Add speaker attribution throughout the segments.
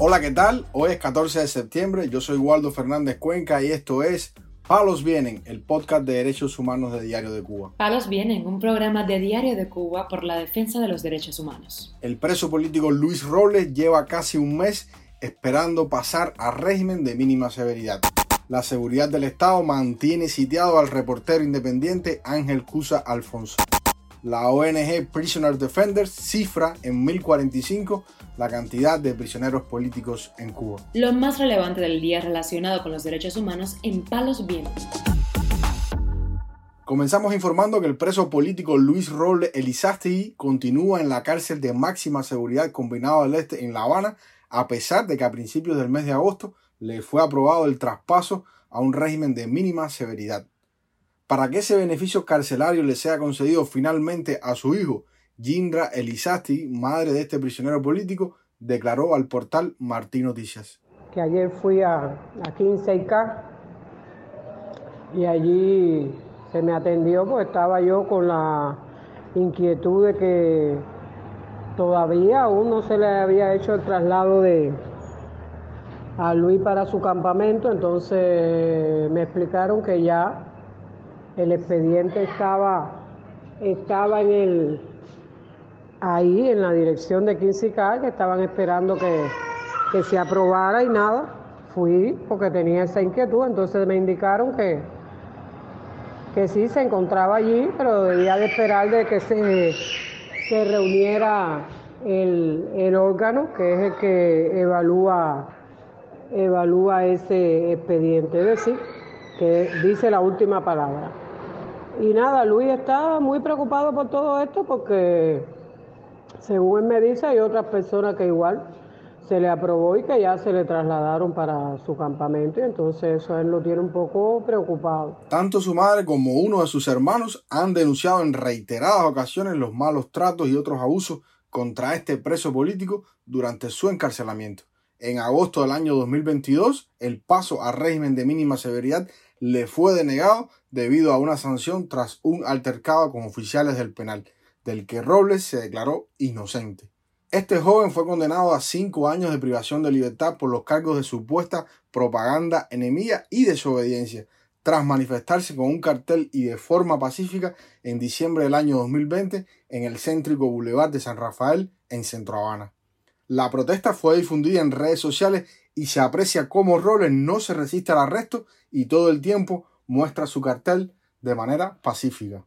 Speaker 1: Hola, ¿qué tal? Hoy es 14 de septiembre, yo soy Waldo Fernández Cuenca y esto es Palos Vienen, el podcast de derechos humanos de Diario de Cuba.
Speaker 2: Palos Vienen, un programa de Diario de Cuba por la defensa de los derechos humanos.
Speaker 1: El preso político Luis Robles lleva casi un mes esperando pasar a régimen de mínima severidad. La seguridad del Estado mantiene sitiado al reportero independiente Ángel Cusa Alfonso. La ONG Prisoner Defenders cifra en 1045 la cantidad de prisioneros políticos en Cuba.
Speaker 2: Lo más relevante del día relacionado con los derechos humanos en Palos Vientos.
Speaker 1: Comenzamos informando que el preso político Luis Roble Elizástegui continúa en la cárcel de máxima seguridad combinado del Este en La Habana, a pesar de que a principios del mes de agosto le fue aprobado el traspaso a un régimen de mínima severidad. Para que ese beneficio carcelario le sea concedido finalmente a su hijo, Jindra Elizasti, madre de este prisionero político, declaró al portal Martín Noticias.
Speaker 3: Que ayer fui a, a 15K y allí se me atendió porque estaba yo con la inquietud de que todavía aún no se le había hecho el traslado de a Luis para su campamento, entonces me explicaron que ya el expediente estaba, estaba en el, ahí en la dirección de 15K, que estaban esperando que, que se aprobara y nada. Fui porque tenía esa inquietud, entonces me indicaron que, que sí se encontraba allí, pero debía de esperar de que se, se reuniera el, el, órgano, que es el que evalúa, evalúa ese expediente, es decir, que dice la última palabra. Y nada, Luis está muy preocupado por todo esto porque, según él me dice, hay otras personas que igual se le aprobó y que ya se le trasladaron para su campamento y entonces eso él lo tiene un poco preocupado.
Speaker 1: Tanto su madre como uno de sus hermanos han denunciado en reiteradas ocasiones los malos tratos y otros abusos contra este preso político durante su encarcelamiento. En agosto del año 2022, el paso a régimen de mínima severidad le fue denegado debido a una sanción tras un altercado con oficiales del penal, del que Robles se declaró inocente. Este joven fue condenado a cinco años de privación de libertad por los cargos de supuesta propaganda enemiga y desobediencia, tras manifestarse con un cartel y de forma pacífica en diciembre del año 2020 en el céntrico Boulevard de San Rafael en Centro Habana. La protesta fue difundida en redes sociales y se aprecia cómo Robles no se resiste al arresto y todo el tiempo muestra su cartel de manera pacífica.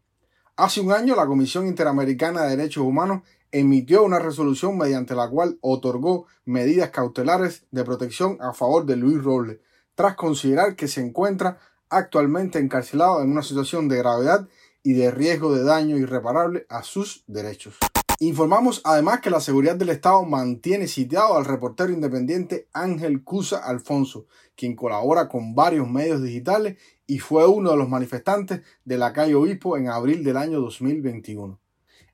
Speaker 1: Hace un año la Comisión Interamericana de Derechos Humanos emitió una resolución mediante la cual otorgó medidas cautelares de protección a favor de Luis Robles, tras considerar que se encuentra actualmente encarcelado en una situación de gravedad y de riesgo de daño irreparable a sus derechos. Informamos además que la seguridad del Estado mantiene sitiado al reportero independiente Ángel Cusa Alfonso, quien colabora con varios medios digitales y fue uno de los manifestantes de la calle Obispo en abril del año 2021.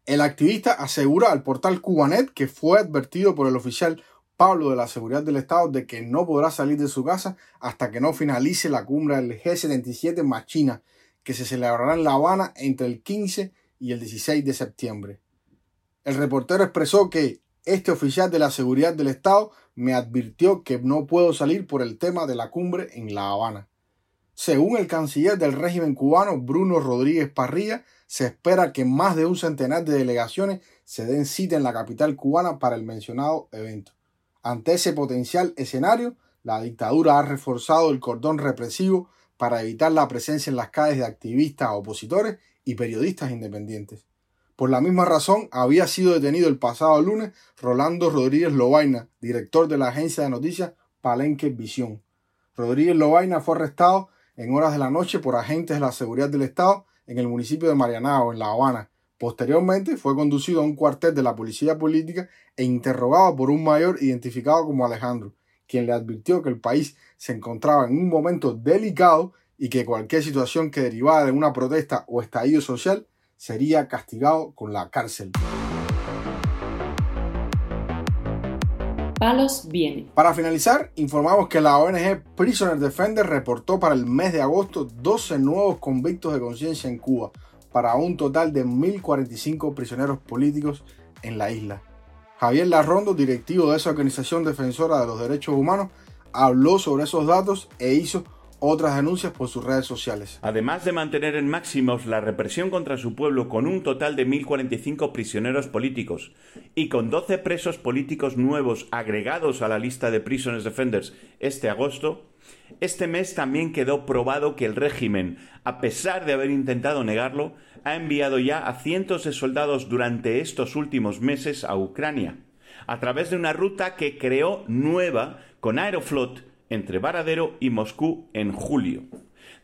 Speaker 1: El activista asegura al portal Cubanet que fue advertido por el oficial Pablo de la Seguridad del Estado de que no podrá salir de su casa hasta que no finalice la cumbre del G77 más China, que se celebrará en La Habana entre el 15 y el 16 de septiembre. El reportero expresó que este oficial de la seguridad del Estado me advirtió que no puedo salir por el tema de la cumbre en La Habana. Según el canciller del régimen cubano, Bruno Rodríguez Parrilla, se espera que más de un centenar de delegaciones se den cita en la capital cubana para el mencionado evento. Ante ese potencial escenario, la dictadura ha reforzado el cordón represivo para evitar la presencia en las calles de activistas, opositores y periodistas independientes. Por la misma razón, había sido detenido el pasado lunes Rolando Rodríguez Lobaina, director de la agencia de noticias Palenque Visión. Rodríguez Lobaina fue arrestado en horas de la noche por agentes de la seguridad del Estado en el municipio de Marianao, en La Habana. Posteriormente fue conducido a un cuartel de la policía política e interrogado por un mayor identificado como Alejandro, quien le advirtió que el país se encontraba en un momento delicado y que cualquier situación que derivara de una protesta o estallido social sería castigado con la cárcel.
Speaker 2: Palos viene.
Speaker 1: Para finalizar, informamos que la ONG Prisoner Defender reportó para el mes de agosto 12 nuevos convictos de conciencia en Cuba, para un total de 1.045 prisioneros políticos en la isla. Javier Larrondo, directivo de esa organización defensora de los derechos humanos, habló sobre esos datos e hizo otras denuncias por sus redes sociales.
Speaker 4: Además de mantener en máximos la represión contra su pueblo con un total de 1.045 prisioneros políticos y con 12 presos políticos nuevos agregados a la lista de Prisoners Defenders este agosto, este mes también quedó probado que el régimen, a pesar de haber intentado negarlo, ha enviado ya a cientos de soldados durante estos últimos meses a Ucrania, a través de una ruta que creó nueva con Aeroflot entre Varadero y Moscú en julio.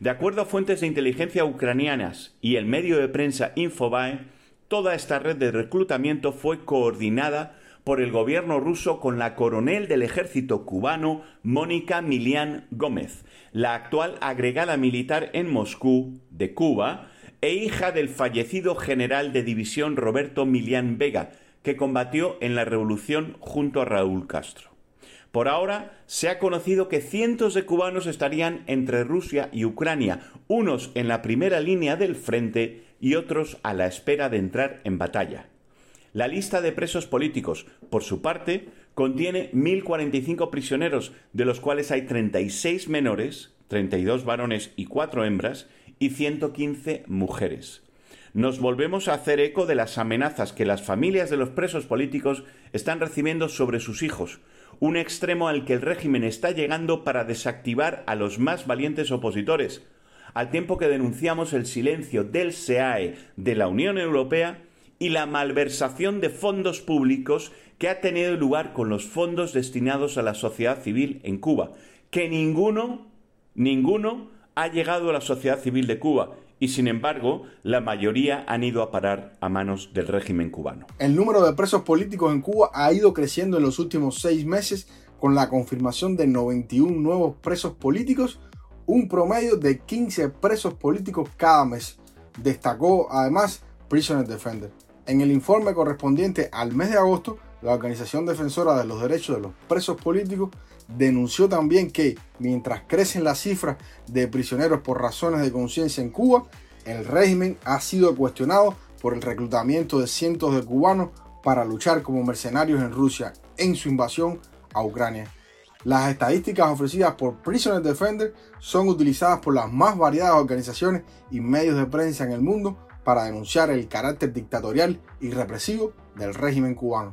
Speaker 4: De acuerdo a fuentes de inteligencia ucranianas y el medio de prensa Infobae, toda esta red de reclutamiento fue coordinada por el gobierno ruso con la coronel del ejército cubano Mónica Milian Gómez, la actual agregada militar en Moscú de Cuba e hija del fallecido general de división Roberto Milian Vega, que combatió en la revolución junto a Raúl Castro. Por ahora se ha conocido que cientos de cubanos estarían entre Rusia y Ucrania, unos en la primera línea del frente y otros a la espera de entrar en batalla. La lista de presos políticos, por su parte, contiene 1.045 prisioneros, de los cuales hay 36 menores, 32 varones y 4 hembras, y 115 mujeres. Nos volvemos a hacer eco de las amenazas que las familias de los presos políticos están recibiendo sobre sus hijos, un extremo al que el régimen está llegando para desactivar a los más valientes opositores, al tiempo que denunciamos el silencio del SEAE de la Unión Europea y la malversación de fondos públicos que ha tenido lugar con los fondos destinados a la sociedad civil en Cuba, que ninguno, ninguno ha llegado a la sociedad civil de Cuba y sin embargo la mayoría han ido a parar a manos del régimen cubano.
Speaker 1: El número de presos políticos en Cuba ha ido creciendo en los últimos seis meses con la confirmación de 91 nuevos presos políticos, un promedio de 15 presos políticos cada mes. Destacó además Prisoner Defender. En el informe correspondiente al mes de agosto, la Organización Defensora de los Derechos de los Presos Políticos denunció también que mientras crecen las cifras de prisioneros por razones de conciencia en Cuba, el régimen ha sido cuestionado por el reclutamiento de cientos de cubanos para luchar como mercenarios en Rusia en su invasión a Ucrania. Las estadísticas ofrecidas por Prisoner Defender son utilizadas por las más variadas organizaciones y medios de prensa en el mundo para denunciar el carácter dictatorial y represivo del régimen cubano.